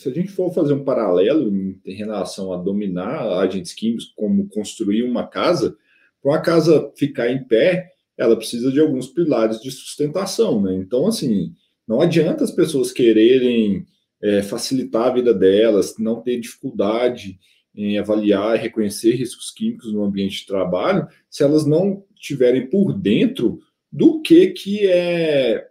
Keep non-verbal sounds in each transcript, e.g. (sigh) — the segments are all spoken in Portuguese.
se a gente for fazer um paralelo em, relação a dominar agentes químicos, como construir uma casa, para uma casa ficar em pé, ela precisa de alguns pilares de sustentação, né? Então, assim, não adianta as pessoas quererem é, facilitar a vida delas, não ter dificuldade em avaliar e reconhecer riscos químicos no ambiente de trabalho, se elas não tiverem por dentro do que, que é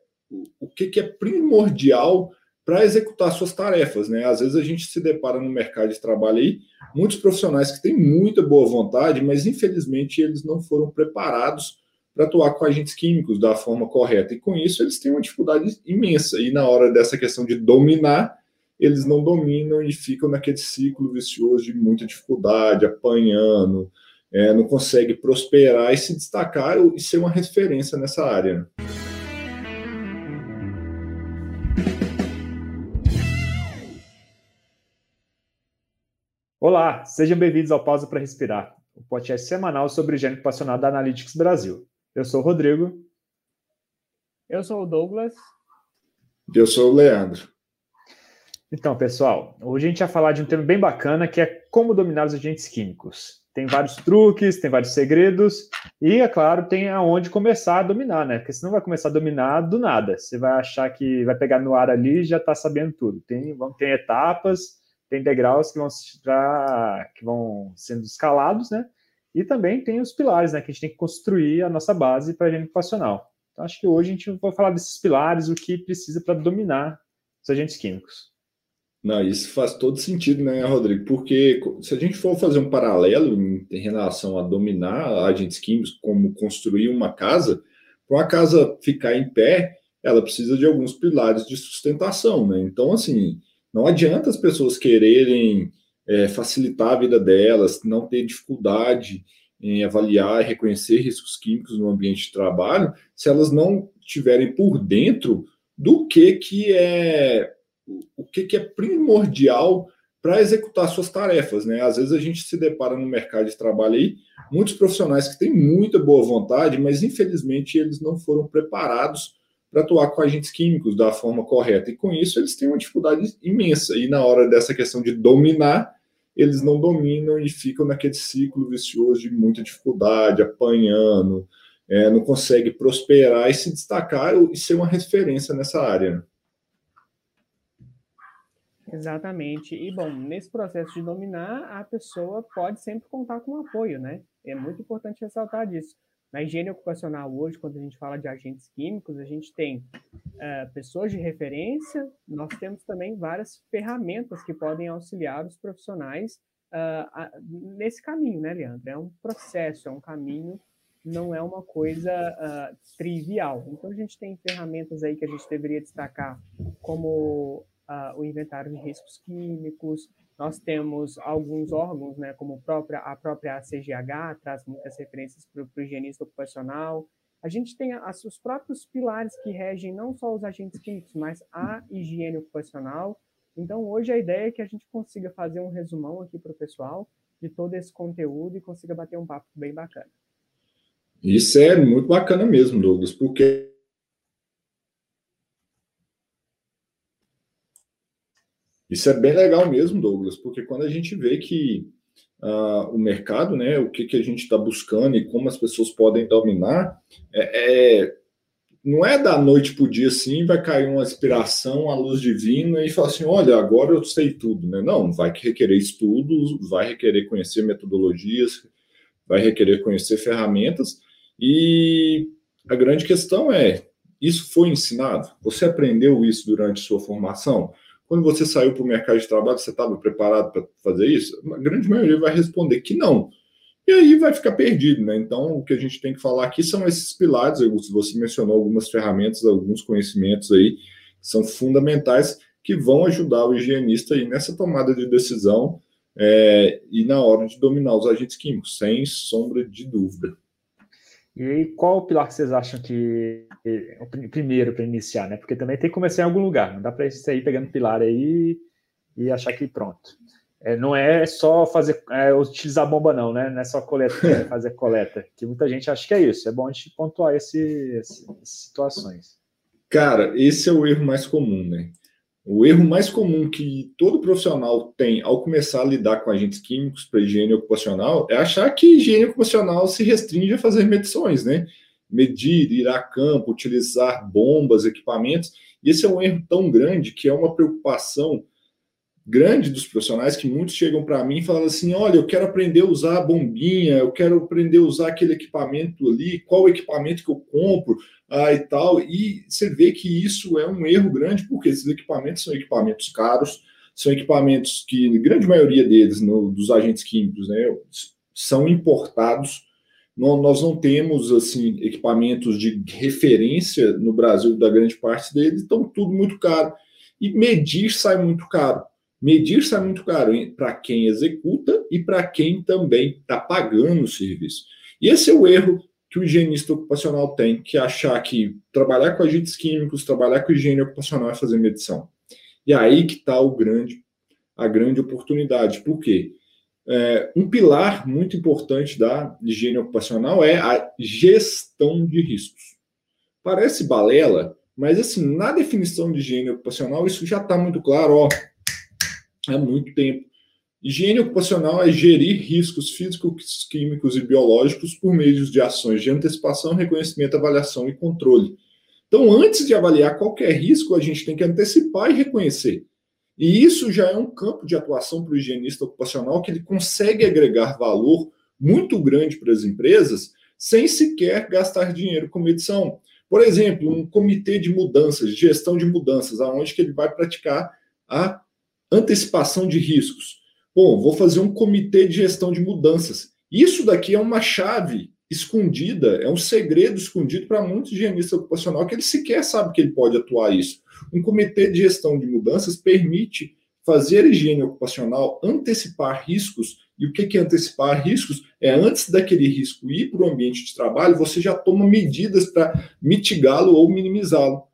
o que, que é primordial para executar suas tarefas, né? Às vezes a gente se depara no mercado de trabalho aí, muitos profissionais que têm muita boa vontade, mas infelizmente eles não foram preparados para atuar com agentes químicos da forma correta. E com isso eles têm uma dificuldade imensa. E na hora dessa questão de dominar, eles não dominam e ficam naquele ciclo vicioso de muita dificuldade, apanhando, é, não consegue prosperar e se destacar e ser uma referência nessa área. Olá, sejam bem-vindos ao Pausa para Respirar, o podcast semanal sobre higiene ocupacional da Analytics Brasil. Eu sou o Rodrigo. Eu sou o Douglas. Eu sou o Leandro. Então, pessoal, hoje a gente vai falar de um tema bem bacana que é como dominar os agentes químicos. Tem vários truques, tem vários segredos e, é claro, tem aonde começar a dominar, né? Porque senão vai começar a dominar do nada. Você vai achar que vai pegar no ar ali e já está sabendo tudo. Tem, vão ter etapas, tem degraus que vão, que vão sendo escalados, né? E também tem os pilares, né? Que a gente tem que construir a nossa base para a higiene ocupacional. Então, acho que hoje a gente vai falar desses pilares, o que precisa para dominar os agentes químicos. Não, isso faz todo sentido, né, Rodrigo? Porque se a gente for fazer um paralelo em, em relação a dominar agentes químicos, como construir uma casa, para uma casa ficar em pé, ela precisa de alguns pilares de sustentação, né? Então, assim, não adianta as pessoas quererem é, facilitar a vida delas, não ter dificuldade em avaliar e reconhecer riscos químicos no ambiente de trabalho, se elas não tiverem por dentro do que, que é o que, que é primordial para executar suas tarefas, né? Às vezes a gente se depara no mercado de trabalho aí, muitos profissionais que têm muita boa vontade, mas infelizmente eles não foram preparados para atuar com agentes químicos da forma correta. E com isso eles têm uma dificuldade imensa. E na hora dessa questão de dominar, eles não dominam e ficam naquele ciclo vicioso de muita dificuldade, apanhando, é, não consegue prosperar e se destacar e ser uma referência nessa área. Né? Exatamente. E, bom, nesse processo de dominar, a pessoa pode sempre contar com apoio, né? É muito importante ressaltar disso. Na higiene ocupacional hoje, quando a gente fala de agentes químicos, a gente tem uh, pessoas de referência, nós temos também várias ferramentas que podem auxiliar os profissionais uh, a, nesse caminho, né, Leandro? É um processo, é um caminho, não é uma coisa uh, trivial. Então, a gente tem ferramentas aí que a gente deveria destacar, como o inventário de riscos químicos, nós temos alguns órgãos, né, como própria, a própria ACGH, traz muitas referências para o higienista ocupacional. A gente tem as, os próprios pilares que regem não só os agentes químicos, mas a higiene ocupacional. Então, hoje a ideia é que a gente consiga fazer um resumão aqui para o pessoal de todo esse conteúdo e consiga bater um papo bem bacana. Isso é muito bacana mesmo, Douglas, porque Isso é bem legal mesmo, Douglas, porque quando a gente vê que uh, o mercado, né, o que, que a gente está buscando e como as pessoas podem dominar, é, é não é da noite para o dia assim, vai cair uma inspiração, a luz divina e falar assim: olha, agora eu sei tudo, né? Não, vai requerer estudos, vai requerer conhecer metodologias, vai requerer conhecer ferramentas, e a grande questão é: isso foi ensinado? Você aprendeu isso durante sua formação? Quando você saiu para o mercado de trabalho, você estava preparado para fazer isso? A grande maioria vai responder que não. E aí vai ficar perdido, né? Então, o que a gente tem que falar aqui são esses pilares. Você mencionou algumas ferramentas, alguns conhecimentos aí que são fundamentais que vão ajudar o higienista aí nessa tomada de decisão é, e na hora de dominar os agentes químicos, sem sombra de dúvida. E qual o pilar que vocês acham que é o primeiro para iniciar, né? Porque também tem que começar em algum lugar, não dá para sair pegando pilar aí e achar que pronto. É, não é só fazer é, utilizar bomba, não, né? Não é só coleta, é (laughs) fazer coleta. Que muita gente acha que é isso. É bom a gente pontuar esse, essas situações. Cara, esse é o erro mais comum, né? O erro mais comum que todo profissional tem ao começar a lidar com agentes químicos para higiene ocupacional é achar que higiene ocupacional se restringe a fazer medições, né? Medir, ir a campo, utilizar bombas, equipamentos. E esse é um erro tão grande que é uma preocupação grande dos profissionais que muitos chegam para mim e falam assim: olha, eu quero aprender a usar a bombinha, eu quero aprender a usar aquele equipamento ali, qual equipamento que eu compro ah, e tal. E você vê que isso é um erro grande, porque esses equipamentos são equipamentos caros, são equipamentos que, grande maioria deles, no, dos agentes químicos, né, são importados. nós não temos assim equipamentos de referência no Brasil da grande parte deles, então tudo muito caro. E medir sai muito caro. Medir sai muito caro para quem executa e para quem também está pagando o serviço. E esse é o erro que o higienista ocupacional tem, que é achar que trabalhar com agentes químicos, trabalhar com higiene ocupacional é fazer medição. E aí que está o grande, a grande oportunidade. Por quê? É, um pilar muito importante da higiene ocupacional é a gestão de riscos. Parece balela, mas assim, na definição de higiene ocupacional, isso já está muito claro. Ó, há muito tempo. Higiene ocupacional é gerir riscos físicos, químicos e biológicos por meio de ações de antecipação, reconhecimento, avaliação e controle. Então, antes de avaliar qualquer risco, a gente tem que antecipar e reconhecer. E isso já é um campo de atuação para o higienista ocupacional que ele consegue agregar valor muito grande para as empresas sem sequer gastar dinheiro com medição. Por exemplo, um comitê de mudanças, gestão de mudanças, aonde que ele vai praticar a antecipação de riscos. Bom, vou fazer um comitê de gestão de mudanças. Isso daqui é uma chave escondida, é um segredo escondido para muitos higienistas ocupacional que ele sequer sabe que ele pode atuar isso. Um comitê de gestão de mudanças permite fazer higiene ocupacional, antecipar riscos. E o que é antecipar riscos? É antes daquele risco ir para o ambiente de trabalho, você já toma medidas para mitigá-lo ou minimizá-lo.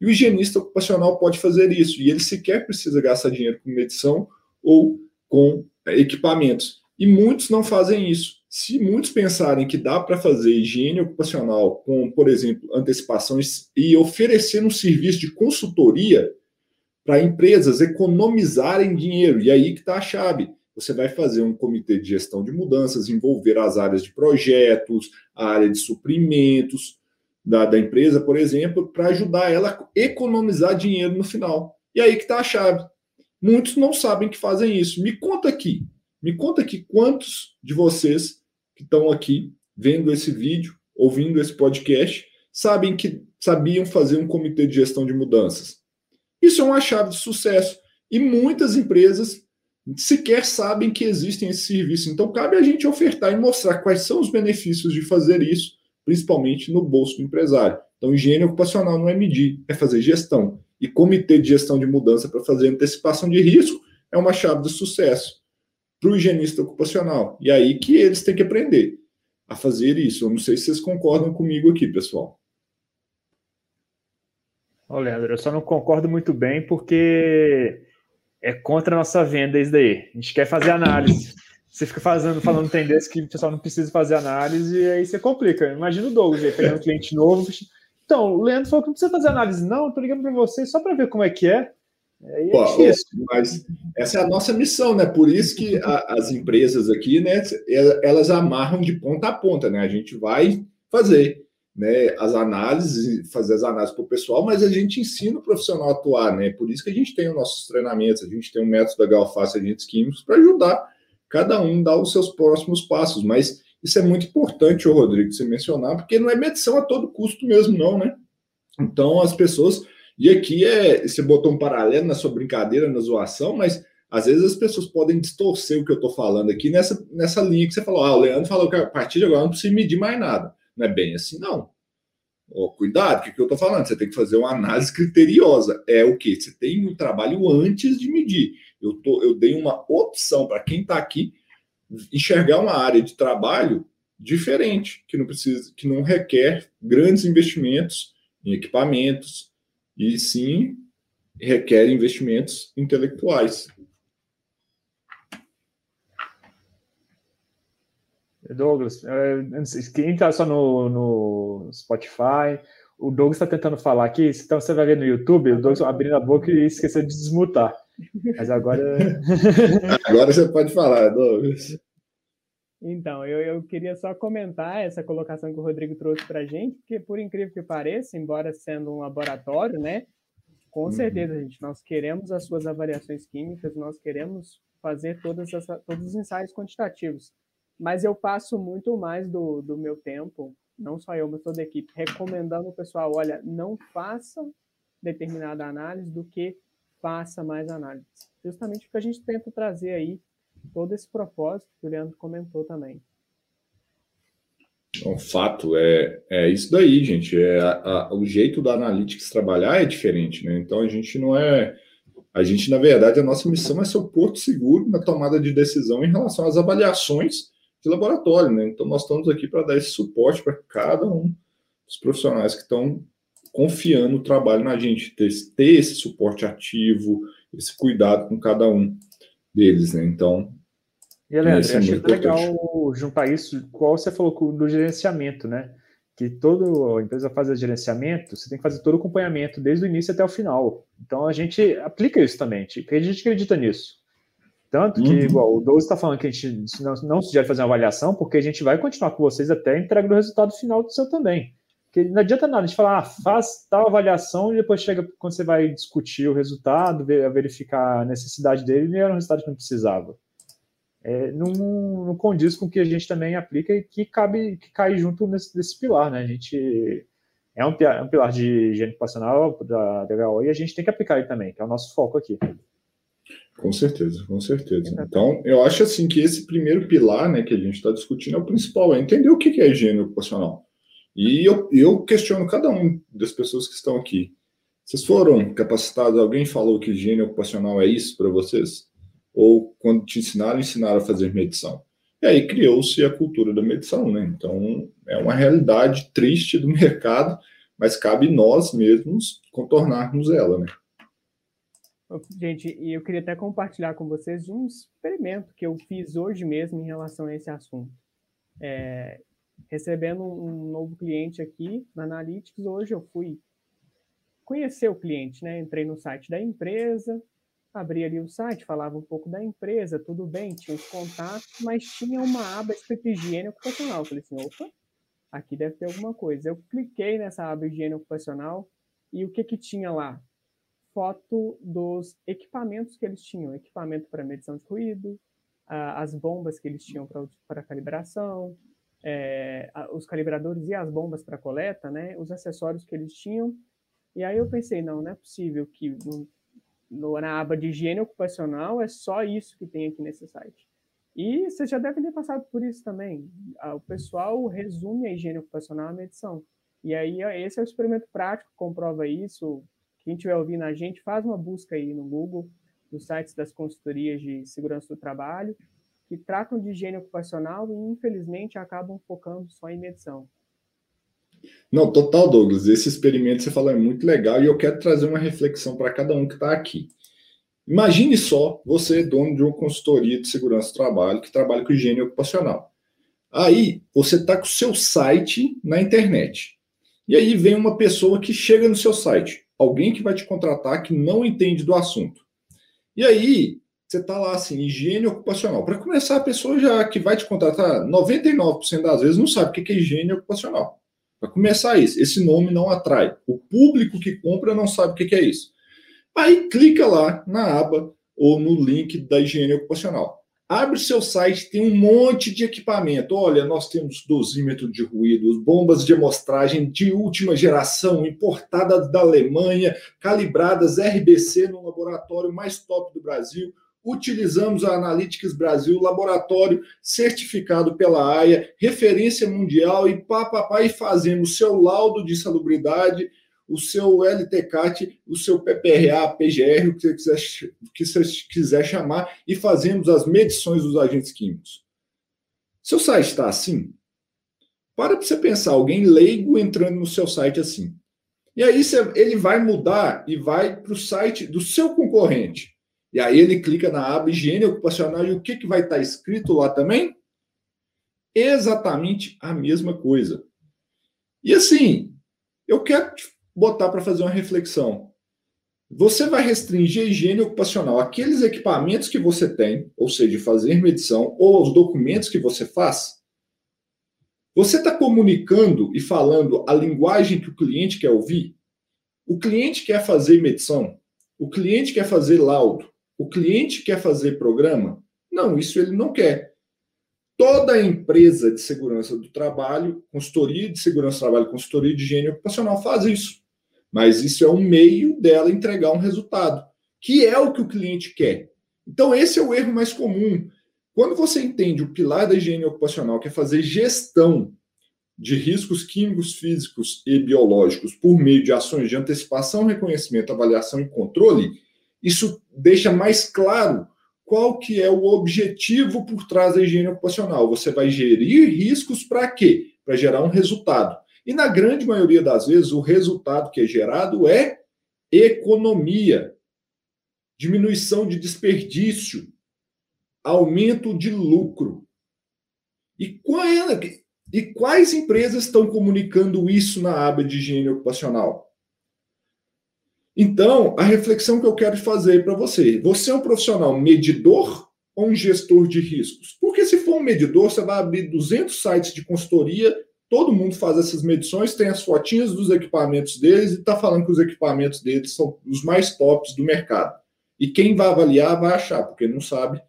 E o higienista ocupacional pode fazer isso, e ele sequer precisa gastar dinheiro com medição ou com é, equipamentos. E muitos não fazem isso. Se muitos pensarem que dá para fazer higiene ocupacional com, por exemplo, antecipações e oferecer um serviço de consultoria para empresas economizarem dinheiro, e aí que está a chave. Você vai fazer um comitê de gestão de mudanças, envolver as áreas de projetos, a área de suprimentos, da, da empresa, por exemplo, para ajudar ela a economizar dinheiro no final. E aí que está a chave. Muitos não sabem que fazem isso. Me conta aqui, me conta aqui quantos de vocês que estão aqui vendo esse vídeo, ouvindo esse podcast, sabem que sabiam fazer um comitê de gestão de mudanças. Isso é uma chave de sucesso. E muitas empresas sequer sabem que existem esse serviço. Então, cabe a gente ofertar e mostrar quais são os benefícios de fazer isso principalmente no bolso do empresário. Então, higiene ocupacional não é medir, é fazer gestão. E comitê de gestão de mudança para fazer antecipação de risco é uma chave de sucesso para o higienista ocupacional. E aí que eles têm que aprender a fazer isso. Eu não sei se vocês concordam comigo aqui, pessoal. Ô, Leandro, eu só não concordo muito bem porque é contra a nossa venda isso daí. A gente quer fazer análise. Você fica fazendo, falando (laughs) tendência que o pessoal não precisa fazer análise e aí você complica. Imagina o Douglas aí, pegando um cliente novo. Então, o Leandro falou que não precisa fazer análise, não. Estou ligando para você só para ver como é que é. é Pô, difícil. Mas essa é a nossa missão, né? Por isso que a, as empresas aqui, né, elas amarram de ponta a ponta, né? A gente vai fazer né, as análises, fazer as análises para o pessoal, mas a gente ensina o profissional a atuar, né? Por isso que a gente tem os nossos treinamentos, a gente tem um método da Galface Agentes Químicos para ajudar cada um dá os seus próximos passos. Mas isso é muito importante, o Rodrigo, você mencionar, porque não é medição a todo custo mesmo, não, né? Então, as pessoas. E aqui é. Você botou um paralelo na sua brincadeira, na zoação, mas às vezes as pessoas podem distorcer o que eu estou falando aqui nessa, nessa linha que você falou. Ah, o Leandro falou que a partir de agora não precisa medir mais nada. Não é bem assim, não. Oh, cuidado, o que, que eu estou falando? Você tem que fazer uma análise criteriosa. É o que? Você tem um trabalho antes de medir. Eu, tô, eu dei uma opção para quem está aqui enxergar uma área de trabalho diferente, que não precisa, que não requer grandes investimentos em equipamentos, e sim requer investimentos intelectuais. Douglas, é, quem está só no, no Spotify o Douglas está tentando falar aqui, então você vai ver no YouTube, o Douglas abrindo a boca e esqueceu de desmutar. Mas agora. (laughs) agora você pode falar, Douglas. Então, eu, eu queria só comentar essa colocação que o Rodrigo trouxe para a gente, porque, por incrível que pareça, embora sendo um laboratório, né, com uhum. certeza, gente, nós queremos as suas avaliações químicas, nós queremos fazer todas essa, todos os ensaios quantitativos, mas eu passo muito mais do, do meu tempo, não só eu, mas toda a equipe, recomendando o pessoal, olha, não faça determinada análise do que faça mais análise. Justamente porque a gente tenta trazer aí todo esse propósito que o Leandro comentou também. Um fato é, é isso daí, gente. É a, a, o jeito da Analytics trabalhar é diferente, né? Então a gente não é. A gente, na verdade, a nossa missão é ser o porto seguro na tomada de decisão em relação às avaliações de laboratório, né? Então nós estamos aqui para dar esse suporte para cada um dos profissionais que estão confiando o trabalho na gente, ter, ter esse suporte ativo, esse cuidado com cada um deles, né? Então. E, Leandro, eu achei legal juntar isso, qual você falou do gerenciamento, né? Que toda empresa faz gerenciamento, você tem que fazer todo o acompanhamento, desde o início até o final. Então a gente aplica isso também, porque a gente acredita nisso. Tanto que, uhum. igual, o Douglas está falando que a gente não, não sugere fazer uma avaliação, porque a gente vai continuar com vocês até a entrega do resultado final do seu também. Porque não adianta nada a gente falar, ah, faz tal avaliação e depois chega quando você vai discutir o resultado, verificar a necessidade dele, e era um resultado que não precisava. É, não, não condiz com o que a gente também aplica e que cabe, que cai junto nesse, nesse pilar, né? A gente é um, um pilar de higiene ocupacional da DHO e a gente tem que aplicar ele também, que é o nosso foco aqui. Com certeza, com certeza. Então, eu acho assim que esse primeiro pilar, né, que a gente está discutindo é o principal, é entender o que é higiene ocupacional. E eu, eu questiono cada um das pessoas que estão aqui. Vocês foram capacitados? Alguém falou que higiene ocupacional é isso para vocês? Ou quando te ensinaram, ensinaram a fazer medição? E aí criou-se a cultura da medição, né? Então, é uma realidade triste do (laughs) mercado, mas cabe nós mesmos contornarmos ela, né? Gente, e eu queria até compartilhar com vocês um experimento que eu fiz hoje mesmo em relação a esse assunto. É, recebendo um novo cliente aqui na Analytics. Hoje eu fui conhecer o cliente, né? Entrei no site da empresa, abri ali o site, falava um pouco da empresa, tudo bem, tinha os contatos, mas tinha uma aba escrita higiene ocupacional. Eu falei assim, opa, aqui deve ter alguma coisa. Eu cliquei nessa aba higiene ocupacional e o que que tinha lá? Foto dos equipamentos que eles tinham, equipamento para medição de ruído, as bombas que eles tinham para calibração, é, os calibradores e as bombas para coleta, né, os acessórios que eles tinham. E aí eu pensei, não, não é possível que no, na aba de higiene ocupacional é só isso que tem aqui nesse site. E vocês já devem ter passado por isso também. O pessoal resume a higiene ocupacional à medição. E aí esse é o experimento prático, comprova isso. Quem estiver ouvindo a gente, faz uma busca aí no Google, nos sites das consultorias de segurança do trabalho, que tratam de higiene ocupacional e, infelizmente, acabam focando só em medição. Não, total, Douglas. Esse experimento que você falou é muito legal e eu quero trazer uma reflexão para cada um que está aqui. Imagine só você, dono de uma consultoria de segurança do trabalho, que trabalha com higiene ocupacional. Aí você está com o seu site na internet. E aí vem uma pessoa que chega no seu site, alguém que vai te contratar que não entende do assunto. E aí você está lá assim, higiene ocupacional. Para começar, a pessoa já que vai te contratar, 99% das vezes não sabe o que é higiene ocupacional. Para começar isso, esse nome não atrai. O público que compra não sabe o que é isso. Aí clica lá na aba ou no link da higiene ocupacional. Abre seu site, tem um monte de equipamento. Olha, nós temos dosímetro de ruídos, bombas de amostragem de última geração, importadas da Alemanha, calibradas RBC no laboratório mais top do Brasil, utilizamos a Analytics Brasil, laboratório certificado pela AIA, referência mundial e papapá, e fazemos o seu laudo de salubridade, o seu LTCAT, o seu PPRA, PGR, o que você quiser, que você quiser chamar, e fazemos as medições dos agentes químicos. Seu site está assim? Para para você pensar, alguém leigo entrando no seu site assim. E aí você, ele vai mudar e vai para o site do seu concorrente. E aí ele clica na aba higiene ocupacional e o que, que vai estar escrito lá também? Exatamente a mesma coisa. E assim, Eu quero te botar para fazer uma reflexão. Você vai restringir a higiene ocupacional aqueles equipamentos que você tem, ou seja, fazer medição, ou os documentos que você faz? Você está comunicando e falando a linguagem que o cliente quer ouvir? O cliente quer fazer medição? O cliente quer fazer laudo? O cliente quer fazer programa? Não, isso ele não quer. Toda empresa de segurança do trabalho, consultoria de segurança do trabalho, consultoria de higiene ocupacional faz isso. Mas isso é um meio dela entregar um resultado, que é o que o cliente quer. Então, esse é o erro mais comum. Quando você entende o pilar da higiene ocupacional, que é fazer gestão de riscos químicos, físicos e biológicos por meio de ações de antecipação, reconhecimento, avaliação e controle, isso deixa mais claro qual que é o objetivo por trás da higiene ocupacional. Você vai gerir riscos para quê? Para gerar um resultado. E na grande maioria das vezes, o resultado que é gerado é economia, diminuição de desperdício, aumento de lucro. E, qual é, e quais empresas estão comunicando isso na aba de higiene ocupacional? Então, a reflexão que eu quero fazer para você: você é um profissional medidor ou um gestor de riscos? Porque se for um medidor, você vai abrir 200 sites de consultoria Todo mundo faz essas medições, tem as fotinhas dos equipamentos deles e está falando que os equipamentos deles são os mais tops do mercado. E quem vai avaliar vai achar, porque não sabe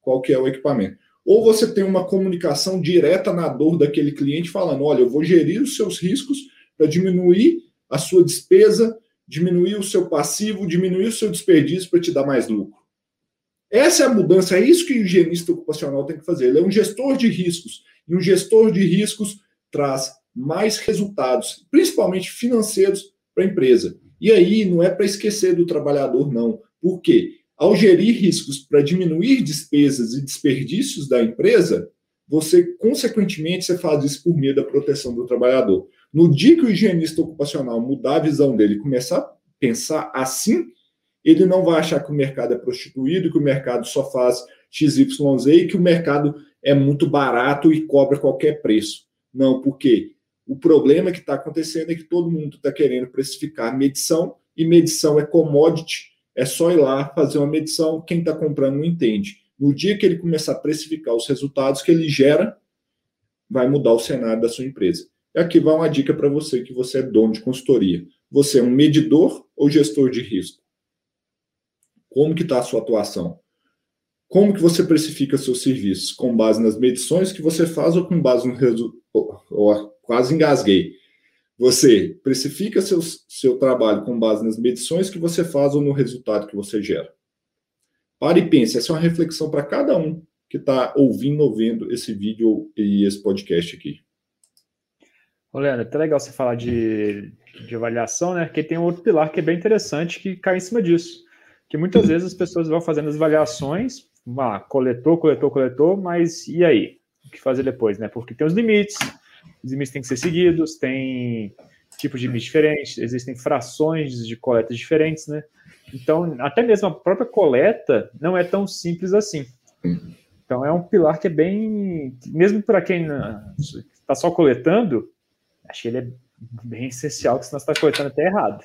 qual que é o equipamento. Ou você tem uma comunicação direta na dor daquele cliente falando, olha, eu vou gerir os seus riscos para diminuir a sua despesa, diminuir o seu passivo, diminuir o seu desperdício para te dar mais lucro. Essa é a mudança, é isso que o higienista ocupacional tem que fazer. Ele é um gestor de riscos. E um gestor de riscos traz mais resultados, principalmente financeiros, para a empresa. E aí não é para esquecer do trabalhador, não. Por quê? Ao gerir riscos para diminuir despesas e desperdícios da empresa, você, consequentemente, você faz isso por meio da proteção do trabalhador. No dia que o higienista ocupacional mudar a visão dele e começar a pensar assim, ele não vai achar que o mercado é prostituído, que o mercado só faz XYZ e que o mercado é muito barato e cobra qualquer preço. Não, porque o problema que está acontecendo é que todo mundo está querendo precificar medição e medição é commodity, é só ir lá fazer uma medição, quem está comprando não entende. No dia que ele começar a precificar os resultados que ele gera, vai mudar o cenário da sua empresa. Aqui vai uma dica para você que você é dono de consultoria. Você é um medidor ou gestor de risco? Como que está a sua atuação? Como que você precifica seus serviços? Com base nas medições que você faz ou com base no resultado? oh, quase engasguei. Você precifica seu, seu trabalho com base nas medições que você faz ou no resultado que você gera. Pare e pense, essa é uma reflexão para cada um que está ouvindo ou vendo esse vídeo e esse podcast aqui. Ô, Leandro, é até legal você falar de, de avaliação, né? Porque tem um outro pilar que é bem interessante que cai em cima disso. Que muitas vezes as pessoas vão fazendo as avaliações, ah, coletou, coletou, coletou, mas e aí? que fazer depois, né? Porque tem os limites, os limites têm que ser seguidos, tem tipos de limites diferentes, existem frações de coletas diferentes, né? Então, até mesmo a própria coleta não é tão simples assim. Então, é um pilar que é bem. Mesmo para quem está só coletando, acho que ele é bem essencial, que senão você está coletando até errado.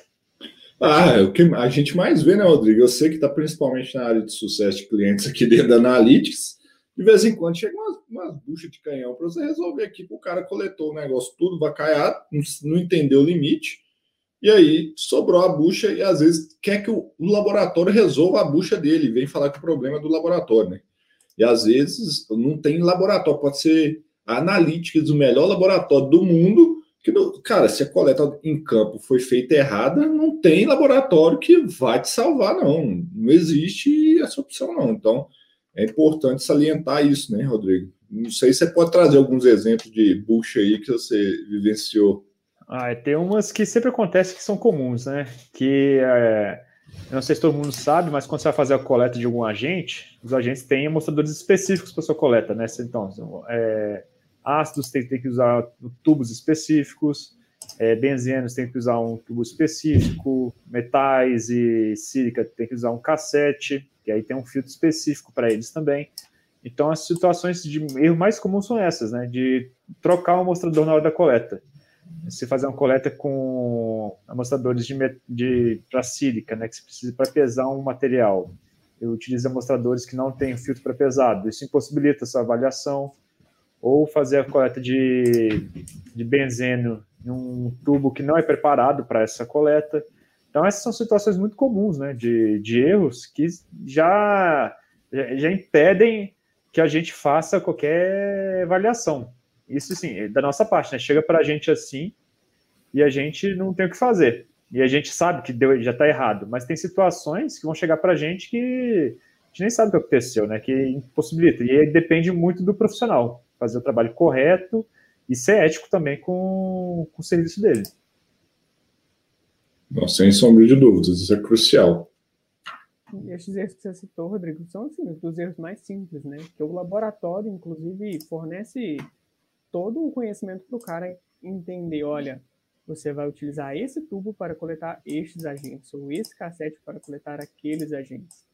Ah, é o que a gente mais vê, né, Rodrigo? Eu sei que está principalmente na área de sucesso de clientes aqui dentro da Analytics de vez em quando chega umas, umas buchas de canhão para você resolver aqui, o cara coletou o negócio tudo vacaiado, não, não entendeu o limite, e aí sobrou a bucha e às vezes quer que o, o laboratório resolva a bucha dele, vem falar que o problema é do laboratório, né? E às vezes não tem laboratório, pode ser a Analytics, o melhor laboratório do mundo, cara, se a coleta em campo foi feita errada, não tem laboratório que vai te salvar, não. Não existe essa opção, não. Então, é importante salientar isso, né, Rodrigo? Não sei se você pode trazer alguns exemplos de bucha aí que você vivenciou. Ah, tem umas que sempre acontecem que são comuns, né? Que é, não sei se todo mundo sabe, mas quando você vai fazer a coleta de algum agente, os agentes têm mostradores específicos para sua coleta, né? Então, é, ácidos tem, tem, que usar tubos específicos, é, benzenos tem que usar um tubo específico, metais e sílica tem que usar um cassete que aí tem um filtro específico para eles também. Então, as situações de erro mais comuns são essas, né? De trocar o mostrador na hora da coleta. se fazer uma coleta com amostradores de, de para sílica, né, que você precisa para pesar um material, eu utilizo amostradores que não têm filtro para pesado. Isso impossibilita a sua avaliação. Ou fazer a coleta de, de benzeno em um tubo que não é preparado para essa coleta. Então, essas são situações muito comuns né, de, de erros que já, já impedem que a gente faça qualquer avaliação. Isso sim, é da nossa parte, né? Chega para a gente assim e a gente não tem o que fazer. E a gente sabe que deu, já está errado, mas tem situações que vão chegar para a gente que a gente nem sabe o que aconteceu, né? Que impossibilita. E aí depende muito do profissional fazer o trabalho correto e ser ético também com, com o serviço dele. Não, sem sombra de dúvidas, isso é crucial. Esses erros que você citou, Rodrigo, são assim, os erros mais simples, né? Que o laboratório, inclusive, fornece todo o conhecimento para o cara entender, olha, você vai utilizar esse tubo para coletar estes agentes, ou esse cassete para coletar aqueles agentes.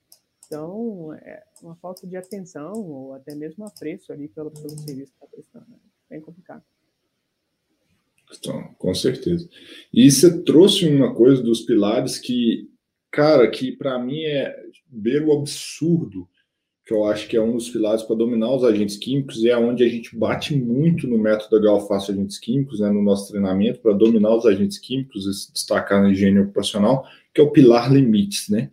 Então, é uma falta de atenção, ou até mesmo apreço ali pelo, pelo serviço que está prestando. Né? Bem complicado. Então, com certeza. E você trouxe uma coisa dos pilares que, cara, que para mim é ver o absurdo, que eu acho que é um dos pilares para dominar os agentes químicos e é onde a gente bate muito no método Galfaço Agentes Químicos, né, no nosso treinamento, para dominar os agentes químicos e se destacar na higiene ocupacional, que é o pilar limites, né?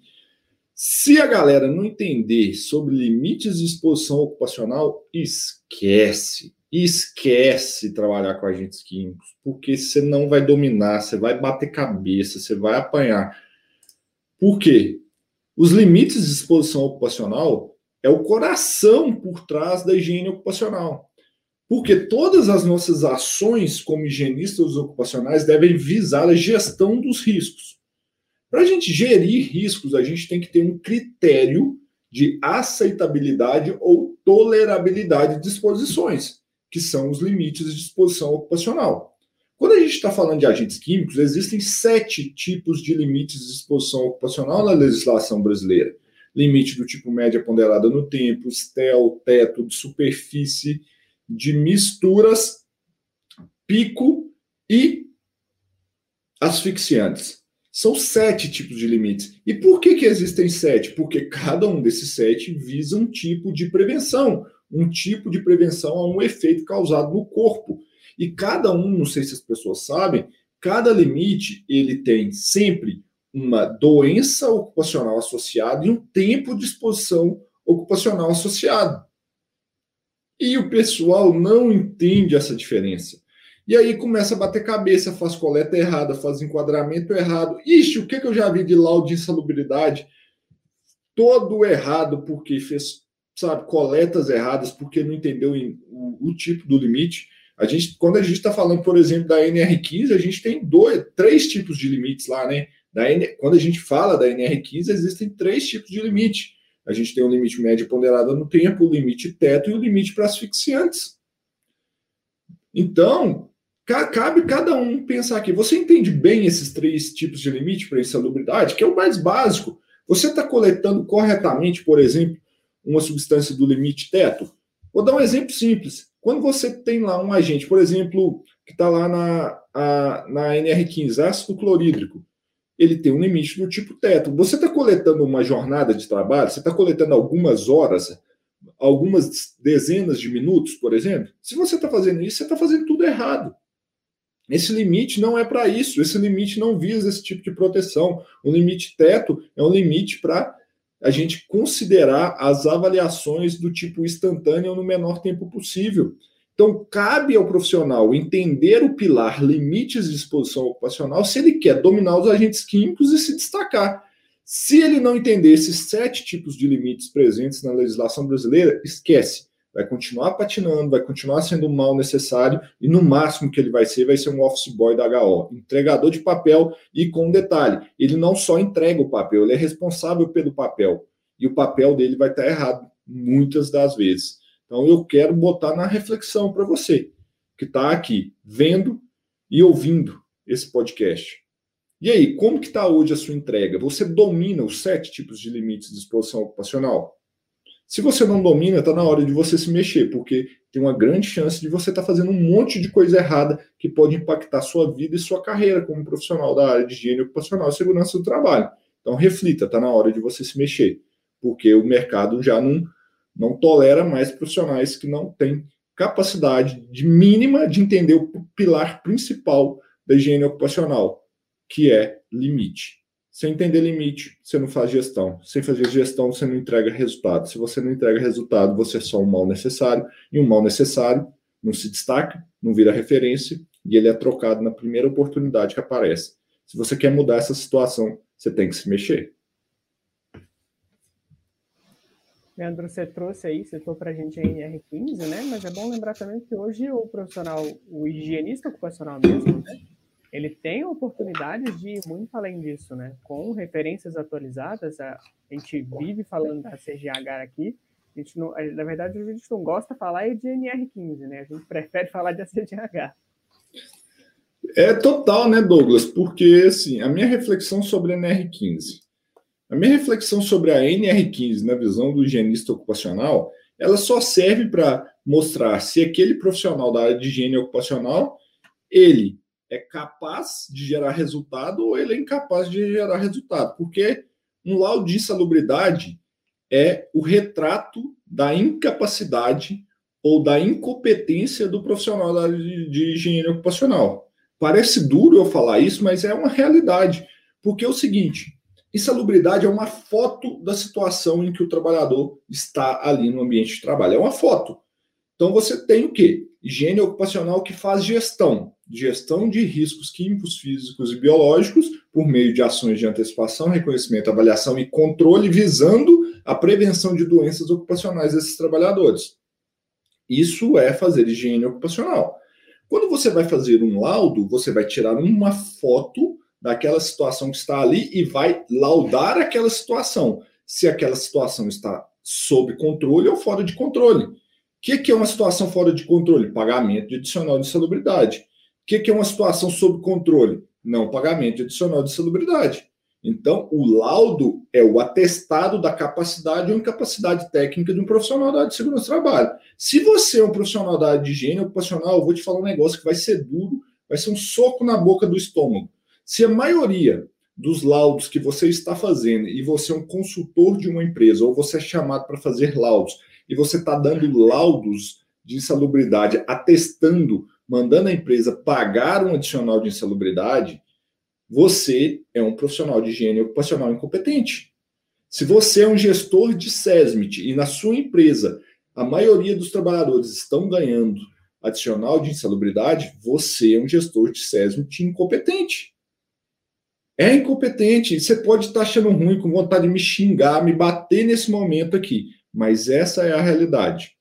Se a galera não entender sobre limites de exposição ocupacional, esquece esquece trabalhar com agentes químicos, porque você não vai dominar, você vai bater cabeça, você vai apanhar. Por quê? Os limites de exposição ocupacional é o coração por trás da higiene ocupacional. Porque todas as nossas ações como higienistas ocupacionais devem visar a gestão dos riscos. Para a gente gerir riscos, a gente tem que ter um critério de aceitabilidade ou tolerabilidade de exposições que são os limites de exposição ocupacional. Quando a gente está falando de agentes químicos, existem sete tipos de limites de exposição ocupacional na legislação brasileira. Limite do tipo média ponderada no tempo, STEL, teto, de superfície, de misturas, pico e asfixiantes. São sete tipos de limites. E por que, que existem sete? Porque cada um desses sete visa um tipo de prevenção, um tipo de prevenção a um efeito causado no corpo. E cada um, não sei se as pessoas sabem, cada limite ele tem sempre uma doença ocupacional associada e um tempo de exposição ocupacional associado. E o pessoal não entende essa diferença. E aí começa a bater cabeça, faz coleta errada, faz enquadramento errado. Ixi, o que, que eu já vi de laudo de insalubridade? Todo errado, porque fez sabe, coletas erradas porque não entendeu o, o tipo do limite. A gente, quando a gente está falando, por exemplo, da NR15, a gente tem dois, três tipos de limites lá, né? Da N, quando a gente fala da NR15, existem três tipos de limite. A gente tem o limite médio ponderado no tempo, o limite teto e o limite para asfixiantes. Então, cabe cada um pensar aqui. Você entende bem esses três tipos de limite para insalubridade, que é o mais básico. Você está coletando corretamente, por exemplo, uma substância do limite teto? Vou dar um exemplo simples. Quando você tem lá um agente, por exemplo, que está lá na, a, na NR15, ácido clorídrico, ele tem um limite do tipo teto. Você está coletando uma jornada de trabalho, você está coletando algumas horas, algumas dezenas de minutos, por exemplo. Se você está fazendo isso, você está fazendo tudo errado. Esse limite não é para isso, esse limite não visa esse tipo de proteção. O limite teto é um limite para a gente considerar as avaliações do tipo instantâneo no menor tempo possível. Então, cabe ao profissional entender o pilar limites de exposição ocupacional se ele quer dominar os agentes químicos e se destacar. Se ele não entender esses sete tipos de limites presentes na legislação brasileira, esquece vai continuar patinando, vai continuar sendo mal necessário e no máximo que ele vai ser vai ser um office boy da HO, entregador de papel e com um detalhe, ele não só entrega o papel, ele é responsável pelo papel e o papel dele vai estar errado muitas das vezes. Então eu quero botar na reflexão para você que está aqui vendo e ouvindo esse podcast. E aí, como que está hoje a sua entrega? Você domina os sete tipos de limites de exposição ocupacional? Se você não domina, está na hora de você se mexer, porque tem uma grande chance de você estar tá fazendo um monte de coisa errada que pode impactar sua vida e sua carreira como profissional da área de higiene ocupacional e segurança do trabalho. Então, reflita, está na hora de você se mexer, porque o mercado já não, não tolera mais profissionais que não têm capacidade de mínima de entender o pilar principal da higiene ocupacional, que é limite. Sem entender limite, você não faz gestão. Sem fazer gestão, você não entrega resultado. Se você não entrega resultado, você é só um mal necessário. E um mal necessário não se destaca, não vira referência e ele é trocado na primeira oportunidade que aparece. Se você quer mudar essa situação, você tem que se mexer. Leandro, você trouxe aí, citou para a gente a NR15, né? Mas é bom lembrar também que hoje o profissional, o higienista ocupacional mesmo, né? Ele tem oportunidades de ir muito além disso, né? Com referências atualizadas, a gente vive falando da CGH aqui, a gente não, na verdade a gente não gosta de falar de NR15, né? A gente prefere (laughs) falar de CGH. É total, né, Douglas? Porque, assim, a minha reflexão sobre a NR15, a minha reflexão sobre a NR15 na visão do higienista ocupacional, ela só serve para mostrar se aquele profissional da área de higiene ocupacional, ele é capaz de gerar resultado ou ele é incapaz de gerar resultado. Porque um laudo de insalubridade é o retrato da incapacidade ou da incompetência do profissional de, de ocupacional. Parece duro eu falar isso, mas é uma realidade. Porque é o seguinte: insalubridade é uma foto da situação em que o trabalhador está ali no ambiente de trabalho. É uma foto. Então você tem o quê? Higiene ocupacional que faz gestão, gestão de riscos químicos, físicos e biológicos por meio de ações de antecipação, reconhecimento, avaliação e controle visando a prevenção de doenças ocupacionais desses trabalhadores. Isso é fazer higiene ocupacional. Quando você vai fazer um laudo, você vai tirar uma foto daquela situação que está ali e vai laudar aquela situação, se aquela situação está sob controle ou fora de controle que, que é uma situação fora de controle? Pagamento de adicional de salubridade. O que, que é uma situação sob controle? Não pagamento de adicional de salubridade. Então, o laudo é o atestado da capacidade ou incapacidade técnica de um profissional da área de segurança do trabalho. Se você é um profissional da área de higiene ocupacional, eu vou te falar um negócio que vai ser duro, vai ser um soco na boca do estômago. Se a maioria dos laudos que você está fazendo e você é um consultor de uma empresa ou você é chamado para fazer laudos e você está dando laudos de insalubridade, atestando, mandando a empresa pagar um adicional de insalubridade, você é um profissional de higiene ocupacional incompetente. Se você é um gestor de SESMIT e na sua empresa a maioria dos trabalhadores estão ganhando adicional de insalubridade, você é um gestor de SESMIT incompetente. É incompetente. Você pode estar achando ruim, com vontade de me xingar, me bater nesse momento aqui. Mas essa é a realidade.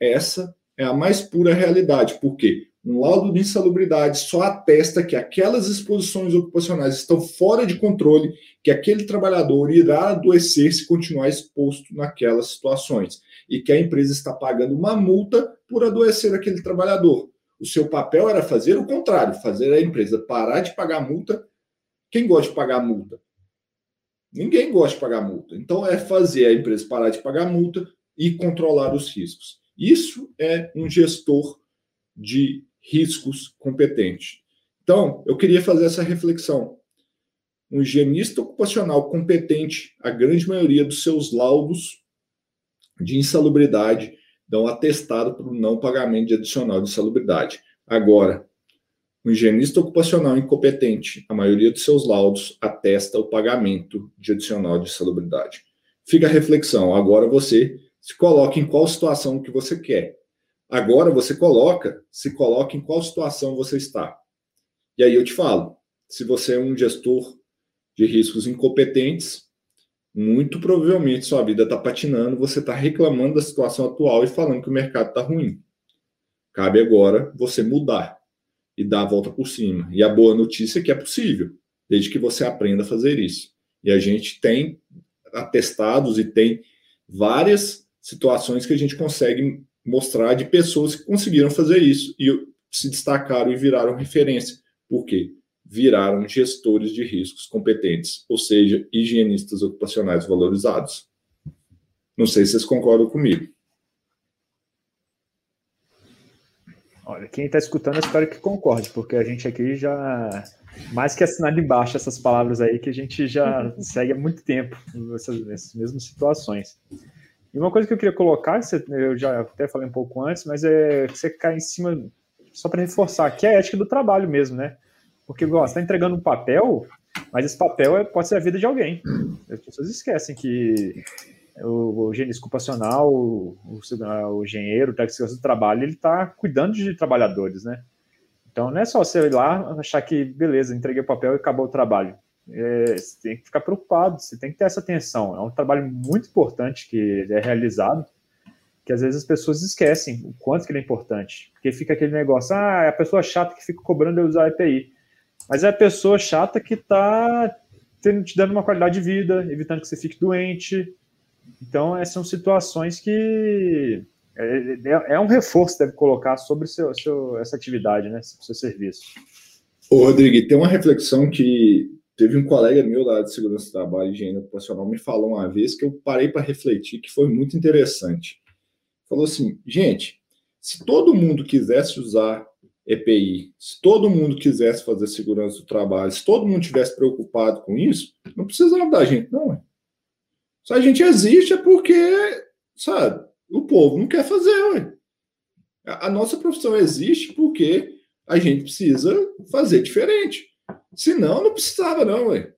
Essa é a mais pura realidade, porque um laudo de insalubridade só atesta que aquelas exposições ocupacionais estão fora de controle, que aquele trabalhador irá adoecer se continuar exposto naquelas situações e que a empresa está pagando uma multa por adoecer aquele trabalhador. O seu papel era fazer o contrário, fazer a empresa parar de pagar multa. Quem gosta de pagar multa? Ninguém gosta de pagar multa. Então, é fazer a empresa parar de pagar multa e controlar os riscos. Isso é um gestor de riscos competente. Então, eu queria fazer essa reflexão. Um higienista ocupacional competente, a grande maioria dos seus laudos de insalubridade dão atestado para o não pagamento de adicional de insalubridade. Agora, o higienista ocupacional incompetente, a maioria dos seus laudos atesta o pagamento de adicional de salubridade. Fica a reflexão. Agora você se coloca em qual situação que você quer. Agora você coloca, se coloca em qual situação você está. E aí eu te falo, se você é um gestor de riscos incompetentes, muito provavelmente sua vida está patinando, você está reclamando da situação atual e falando que o mercado está ruim. Cabe agora você mudar e dar a volta por cima. E a boa notícia é que é possível, desde que você aprenda a fazer isso. E a gente tem atestados e tem várias situações que a gente consegue mostrar de pessoas que conseguiram fazer isso e se destacaram e viraram referência. Por quê? Viraram gestores de riscos competentes, ou seja, higienistas ocupacionais valorizados. Não sei se vocês concordam comigo. Olha, quem está escutando, eu espero que concorde, porque a gente aqui já mais que assinar de baixo essas palavras aí que a gente já (laughs) segue há muito tempo nessas, nessas mesmas situações. E uma coisa que eu queria colocar, eu já até falei um pouco antes, mas é que você cai em cima, só para reforçar, que é a ética do trabalho mesmo, né? Porque você está entregando um papel, mas esse papel é, pode ser a vida de alguém. As pessoas esquecem que o, o ocupacional, o, o, o engenheiro, o técnico do trabalho, ele está cuidando de trabalhadores, né? Então não é só você ir lá achar que, beleza, entreguei o papel e acabou o trabalho. É, você tem que ficar preocupado, você tem que ter essa atenção. É um trabalho muito importante que é realizado, que às vezes as pessoas esquecem o quanto que ele é importante. Porque fica aquele negócio, ah, é a pessoa chata que fica cobrando eu usar a EPI. Mas é a pessoa chata que está te dando uma qualidade de vida, evitando que você fique doente. Então, essas são situações que é, é, é um reforço que deve colocar sobre seu, seu, essa atividade, né, seu serviço. Ô, Rodrigo, tem uma reflexão que teve um colega meu lá de segurança do trabalho e higiene ocupacional me falou uma vez que eu parei para refletir, que foi muito interessante. Falou assim, gente, se todo mundo quisesse usar EPI, se todo mundo quisesse fazer segurança do trabalho, se todo mundo tivesse preocupado com isso, não precisava da gente, não. Se a gente existe é porque, sabe, o povo não quer fazer, ué. A nossa profissão existe porque a gente precisa fazer diferente. Senão, não precisava, não, ué.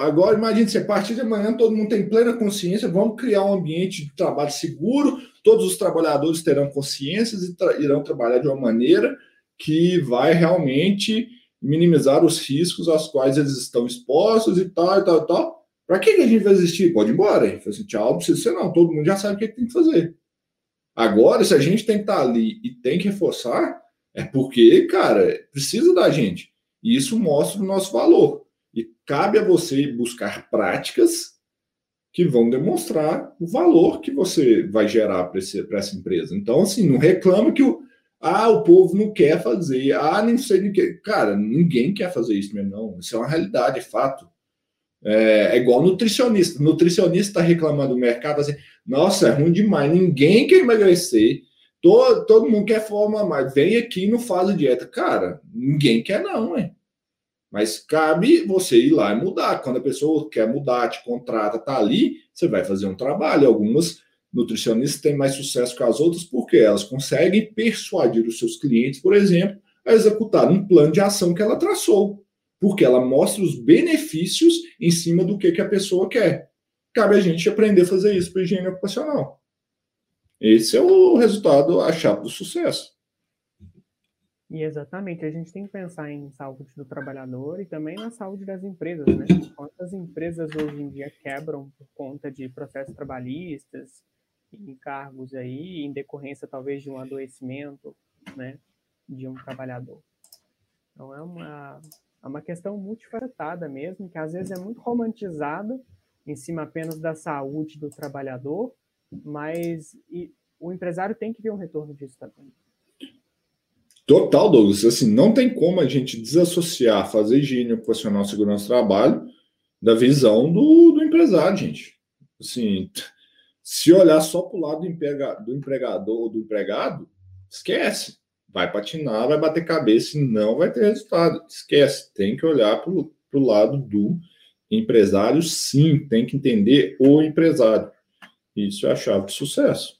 Agora, imagine se a partir de amanhã todo mundo tem plena consciência, vamos criar um ambiente de trabalho seguro, todos os trabalhadores terão consciências e tra irão trabalhar de uma maneira que vai realmente minimizar os riscos aos quais eles estão expostos e tal, e tal, e tal. Para que, que a gente vai existir? Pode ir embora. Ele falou assim, tchau, não precisa ser não, todo mundo já sabe o que, tem que fazer. Agora, se a gente tem que estar ali e tem que reforçar, é porque, cara, precisa da gente. E isso mostra o nosso valor. E cabe a você buscar práticas que vão demonstrar o valor que você vai gerar para essa empresa. Então, assim, não reclama que o, ah, o povo não quer fazer, ah, nem sei nem que. Cara, ninguém quer fazer isso mesmo, não. Isso é uma realidade, é fato. É, é igual nutricionista. Nutricionista está reclamando do mercado assim, nossa, é ruim demais, ninguém quer emagrecer, todo, todo mundo quer forma mais, vem aqui e não faz dieta. Cara, ninguém quer não, hein? Mas cabe você ir lá e mudar. Quando a pessoa quer mudar, te contrata, tá ali, você vai fazer um trabalho. Algumas nutricionistas têm mais sucesso que as outras porque elas conseguem persuadir os seus clientes, por exemplo, a executar um plano de ação que ela traçou porque ela mostra os benefícios em cima do que, que a pessoa quer. Cabe a gente aprender a fazer isso para higiene ocupacional. Esse é o resultado, a chave do sucesso. E exatamente, a gente tem que pensar em saúde do trabalhador e também na saúde das empresas, né? Quantas empresas hoje em dia quebram por conta de processos trabalhistas, encargos aí, em decorrência talvez de um adoecimento, né, de um trabalhador. Então é uma é uma questão multifacetada mesmo, que às vezes é muito romantizada em cima apenas da saúde do trabalhador, mas o empresário tem que ver um retorno disso também. Total, Douglas. Assim, não tem como a gente desassociar fazer higiene ocupacional segurança do trabalho da visão do, do empresário, gente. Assim, se olhar só para o lado do, do empregador ou do empregado, esquece vai patinar, vai bater cabeça e não vai ter resultado. Esquece, tem que olhar para o lado do empresário, sim, tem que entender o empresário. Isso é a chave de sucesso.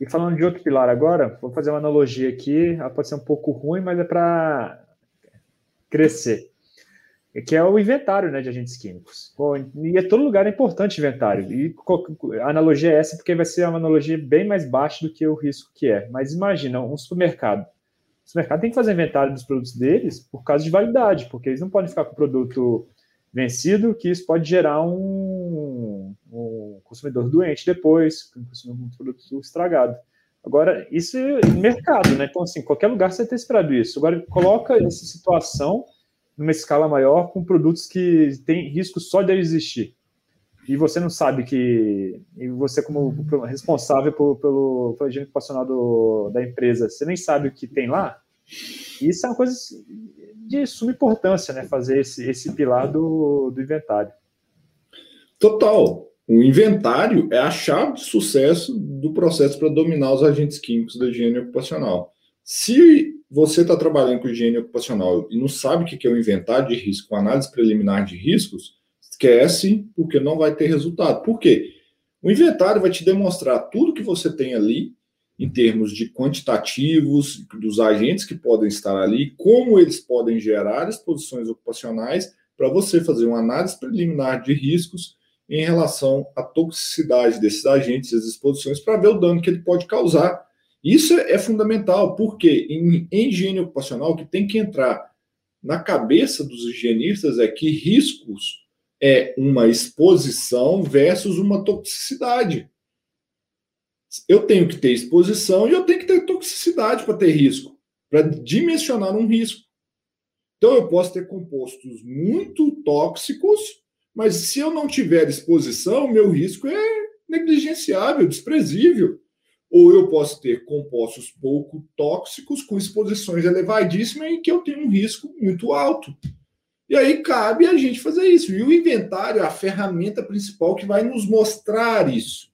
E falando de outro pilar agora, vou fazer uma analogia aqui, ela pode ser um pouco ruim, mas é para crescer que é o inventário né, de agentes químicos. Pô, e a todo lugar é importante inventário. E a analogia é essa, porque vai ser uma analogia bem mais baixa do que o risco que é. Mas imagina, um supermercado. O supermercado tem que fazer inventário dos produtos deles por causa de validade, porque eles não podem ficar com o produto vencido, que isso pode gerar um, um consumidor doente depois, um produto estragado. Agora, isso é mercado, né? Então, assim, qualquer lugar você tem esperado isso. Agora, coloca essa situação numa escala maior com produtos que têm risco só de existir. E você não sabe que. E você, como responsável por, pelo, higiene ocupacional do, da empresa, você nem sabe o que tem lá. Isso é uma coisa de suma importância, né? Fazer esse, esse pilar do, do inventário. Total. O inventário é a chave de sucesso do processo para dominar os agentes químicos da higiene ocupacional. Se você está trabalhando com higiene ocupacional e não sabe o que é o inventário de risco, análise preliminar de riscos, esquece, porque não vai ter resultado. Por quê? O inventário vai te demonstrar tudo que você tem ali, em termos de quantitativos, dos agentes que podem estar ali, como eles podem gerar exposições ocupacionais, para você fazer uma análise preliminar de riscos em relação à toxicidade desses agentes, as exposições, para ver o dano que ele pode causar isso é fundamental, porque em, higiene ocupacional, o que tem que entrar na cabeça dos higienistas é que riscos é uma exposição versus uma toxicidade. Eu tenho que ter exposição e eu tenho que ter toxicidade para ter risco, para dimensionar um risco. Então eu posso ter compostos muito tóxicos, mas se eu não tiver exposição, meu risco é negligenciável, desprezível ou eu posso ter compostos pouco tóxicos com exposições elevadíssimas em que eu tenho um risco muito alto. E aí cabe a gente fazer isso. E o inventário é a ferramenta principal que vai nos mostrar isso.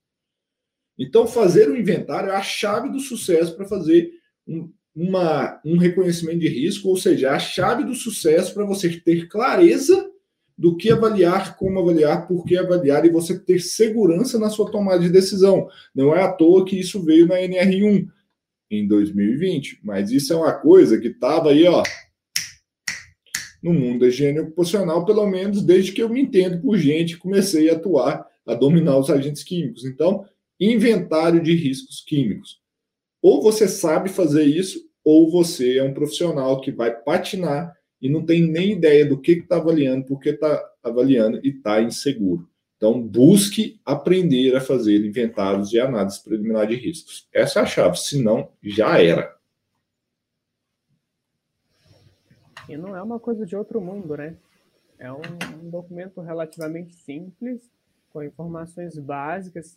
Então, fazer o inventário é a chave do sucesso para fazer um, uma, um reconhecimento de risco, ou seja, a chave do sucesso para você ter clareza do que avaliar, como avaliar, por que avaliar e você ter segurança na sua tomada de decisão. Não é à toa que isso veio na NR1 em 2020, mas isso é uma coisa que estava aí, ó, no mundo da higiene ocupacional, pelo menos desde que eu me entendo por gente, comecei a atuar, a dominar os agentes químicos. Então, inventário de riscos químicos. Ou você sabe fazer isso, ou você é um profissional que vai patinar e não tem nem ideia do que está avaliando, por que está avaliando e está inseguro. Então, busque aprender a fazer inventários e análise preliminar de riscos. Essa é a chave, senão já era. E não é uma coisa de outro mundo, né? É um, um documento relativamente simples, com informações básicas,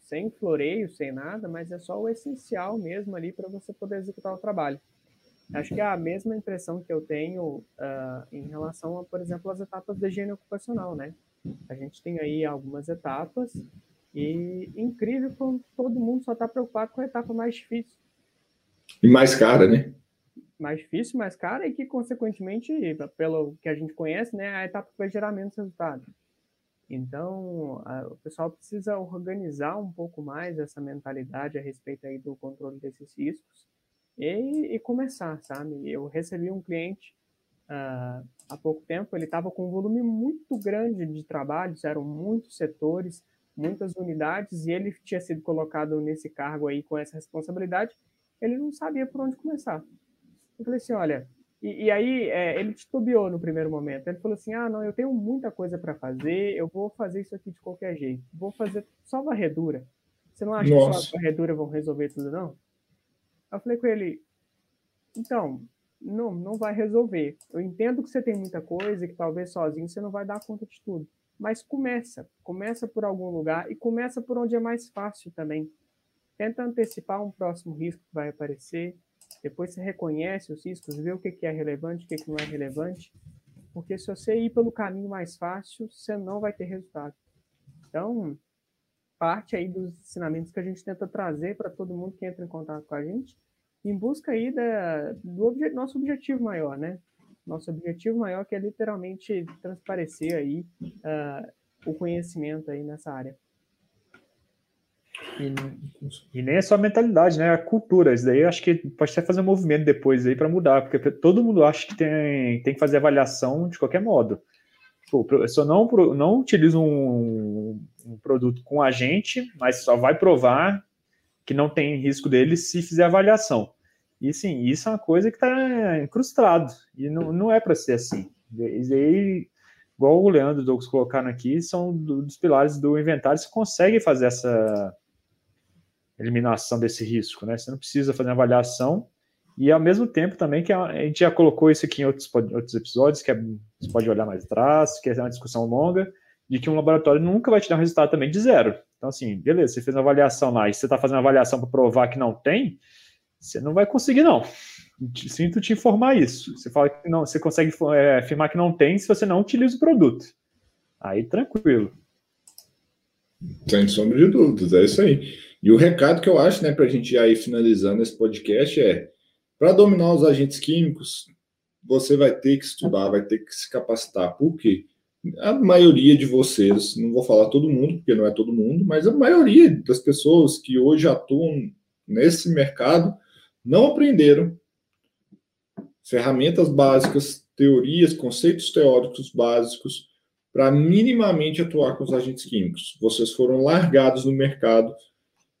sem floreio, sem nada, mas é só o essencial mesmo ali para você poder executar o trabalho. Acho que é a mesma impressão que eu tenho uh, em relação a, por exemplo, as etapas da higiene ocupacional, né? A gente tem aí algumas etapas e incrível como todo mundo só está preocupado com a etapa mais difícil. E mais cara, né? Mais difícil, mais cara e que, consequentemente, pelo que a gente conhece, né, a etapa vai gerar menos resultado. Então, a, o pessoal precisa organizar um pouco mais essa mentalidade a respeito aí do controle desses riscos e, e começar, sabe? Eu recebi um cliente uh, há pouco tempo, ele estava com um volume muito grande de trabalhos, eram muitos setores, muitas unidades, e ele tinha sido colocado nesse cargo aí com essa responsabilidade, ele não sabia por onde começar. Eu falei assim, olha, e, e aí é, ele titubeou no primeiro momento. Ele falou assim, ah, não, eu tenho muita coisa para fazer, eu vou fazer isso aqui de qualquer jeito, vou fazer só varredura. Você não acha Nossa. que só varredura vão resolver tudo, não? Eu falei com ele, então, não, não vai resolver. Eu entendo que você tem muita coisa e que talvez sozinho você não vai dar conta de tudo. Mas começa, começa por algum lugar e começa por onde é mais fácil também. Tenta antecipar um próximo risco que vai aparecer. Depois você reconhece os riscos, vê o que, é relevante, o que não é relevante. Porque se você ir pelo caminho mais fácil, você não vai ter resultado. Então, parte aí dos ensinamentos que a gente tenta trazer para todo mundo que entra em contato com a gente, em busca aí da, do obje, nosso objetivo maior, né? Nosso objetivo maior que é literalmente transparecer aí uh, o conhecimento aí nessa área. E, e, nem é só a mentalidade, né? É a cultura. Isso daí eu acho que pode até fazer um movimento depois aí para mudar, porque todo mundo acha que tem, tem que fazer avaliação de qualquer modo. O professor não, não um, um produto com agente, mas só vai provar que não tem risco dele se fizer avaliação. E sim, isso é uma coisa que está incrustado, e não, não é para ser assim. E aí, igual o Leandro e o Douglas colocaram aqui, são dos pilares do inventário, você consegue fazer essa eliminação desse risco, né? Você não precisa fazer avaliação, e ao mesmo tempo também que a, gente já colocou isso aqui em outros, outros episódios, que é, você pode olhar mais atrás, que é uma discussão longa, de que um laboratório nunca vai te dar um resultado também de zero. Então, assim, beleza, você fez uma avaliação lá e você está fazendo uma avaliação para provar que não tem, você não vai conseguir, não. Sinto te informar isso. Você fala que não, você consegue é, afirmar que não tem se você não utiliza o produto. Aí, tranquilo. Sem sombra de dúvidas, é isso aí. E o recado que eu acho, né, para a gente já ir finalizando esse podcast é: para dominar os agentes químicos, você vai ter que estudar, vai ter que se capacitar. Por quê? A maioria de vocês, não vou falar todo mundo, porque não é todo mundo, mas a maioria das pessoas que hoje atuam nesse mercado não aprenderam ferramentas básicas, teorias, conceitos teóricos básicos para minimamente atuar com os agentes químicos. Vocês foram largados no mercado,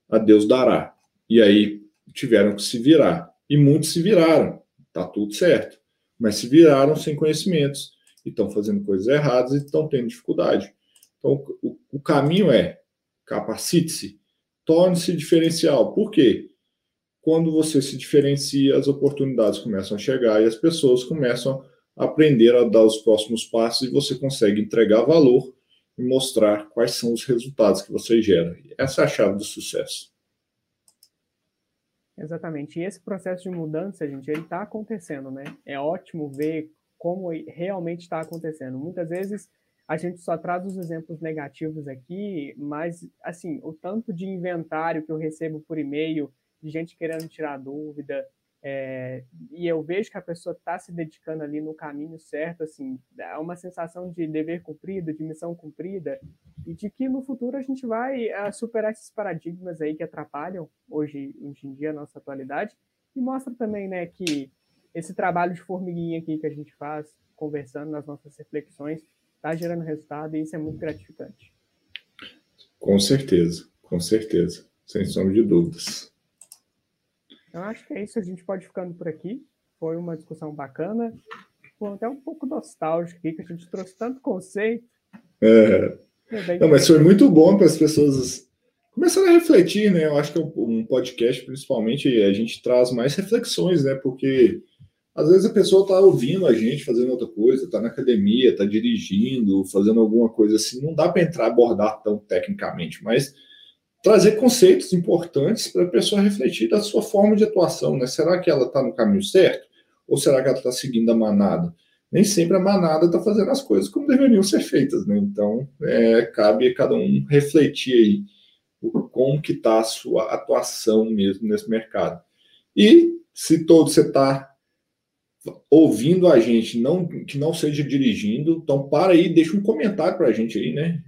a Deus dará. E aí tiveram que se virar. E muitos se viraram, tá tudo certo. Mas se viraram sem conhecimentos e estão fazendo coisas erradas e estão tendo dificuldade. Então, o, o caminho é capacite-se, torne-se diferencial. Por quê? Quando você se diferencia, as oportunidades começam a chegar e as pessoas começam a aprender a dar os próximos passos e você consegue entregar valor e mostrar quais são os resultados que você gera. Essa é a chave do sucesso. Exatamente. E esse processo de mudança, gente, ele está acontecendo, né? É ótimo ver como realmente está acontecendo. Muitas vezes a gente só traz os exemplos negativos aqui, mas, assim, o tanto de inventário que eu recebo por e-mail, de gente querendo tirar dúvida, é, e eu vejo que a pessoa está se dedicando ali no caminho certo, assim, é uma sensação de dever cumprido, de missão cumprida, e de que no futuro a gente vai uh, superar esses paradigmas aí que atrapalham hoje, hoje em dia a nossa atualidade, e mostra também, né, que esse trabalho de formiguinha aqui que a gente faz, conversando nas nossas reflexões, está gerando resultado e isso é muito gratificante. Com certeza, com certeza, sem sombra de dúvidas. Eu acho que é isso, a gente pode ficando por aqui. Foi uma discussão bacana, foi até um pouco nostálgico aqui, que a gente trouxe tanto conceito. É. Não, mas foi muito bom para as pessoas começarem a refletir, né? Eu acho que é um podcast, principalmente, a gente traz mais reflexões, né? Porque às vezes a pessoa está ouvindo a gente fazendo outra coisa, está na academia, está dirigindo, fazendo alguma coisa assim. Não dá para entrar abordar tão tecnicamente, mas trazer conceitos importantes para a pessoa refletir da sua forma de atuação, né? Será que ela está no caminho certo? Ou será que ela está seguindo a manada? Nem sempre a manada está fazendo as coisas como deveriam ser feitas, né? Então, é, cabe a cada um refletir aí como que está a sua atuação mesmo nesse mercado. E se todo você está ouvindo a gente, não que não seja dirigindo, então para aí, deixa um comentário para a gente aí, né?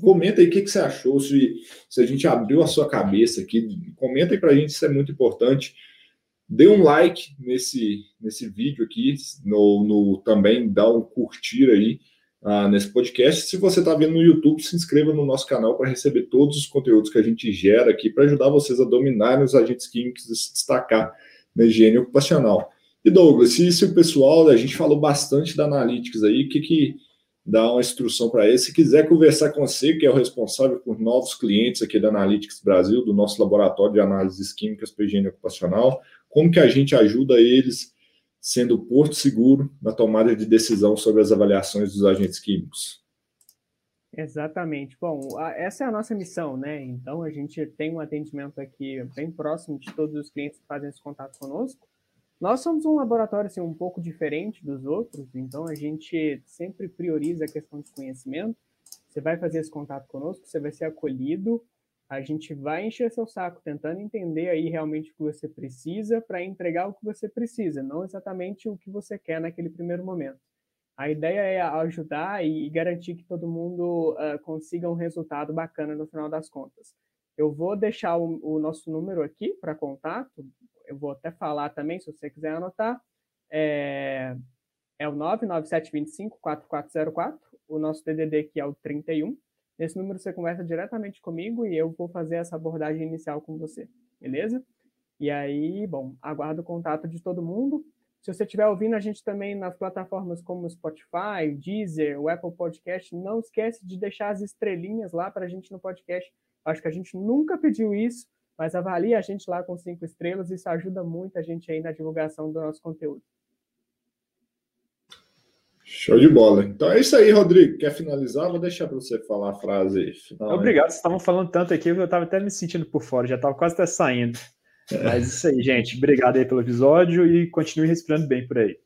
Comenta aí o que, que você achou, se, se a gente abriu a sua cabeça aqui. Comenta aí para a gente, isso é muito importante. Dê um like nesse, nesse vídeo aqui, no, no também dá um curtir aí uh, nesse podcast. Se você está vendo no YouTube, se inscreva no nosso canal para receber todos os conteúdos que a gente gera aqui para ajudar vocês a dominarem os agentes químicos e se destacar na higiene ocupacional. E Douglas, se, se o pessoal, a gente falou bastante da Analytics aí, o que, que dar uma instrução para ele. Se quiser conversar com você, que é o responsável por novos clientes aqui da Analytics Brasil, do nosso laboratório de análises químicas para higiene ocupacional, como que a gente ajuda eles sendo porto seguro na tomada de decisão sobre as avaliações dos agentes químicos? Exatamente. Bom, essa é a nossa missão, né? Então, a gente tem um atendimento aqui bem próximo de todos os clientes que fazem esse contato conosco. Nós somos um laboratório assim, um pouco diferente dos outros, então a gente sempre prioriza a questão de conhecimento. Você vai fazer esse contato conosco, você vai ser acolhido, a gente vai encher seu saco tentando entender aí realmente o que você precisa para entregar o que você precisa, não exatamente o que você quer naquele primeiro momento. A ideia é ajudar e garantir que todo mundo uh, consiga um resultado bacana no final das contas. Eu vou deixar o, o nosso número aqui para contato, eu vou até falar também, se você quiser anotar, é, é o 99725-4404, o nosso DDD que é o 31. Nesse número você conversa diretamente comigo e eu vou fazer essa abordagem inicial com você, beleza? E aí, bom, aguardo o contato de todo mundo. Se você estiver ouvindo a gente também nas plataformas como Spotify, Deezer, o Apple Podcast, não esquece de deixar as estrelinhas lá para a gente no podcast. Acho que a gente nunca pediu isso, mas avalie a gente lá com cinco estrelas, isso ajuda muito a gente aí na divulgação do nosso conteúdo. Show de bola. Então é isso aí, Rodrigo. Quer finalizar? Vou deixar para você falar a frase final. Obrigado, vocês estavam falando tanto aqui que eu estava até me sentindo por fora, já estava quase até saindo. É. Mas isso aí, gente. Obrigado aí pelo episódio e continue respirando bem por aí.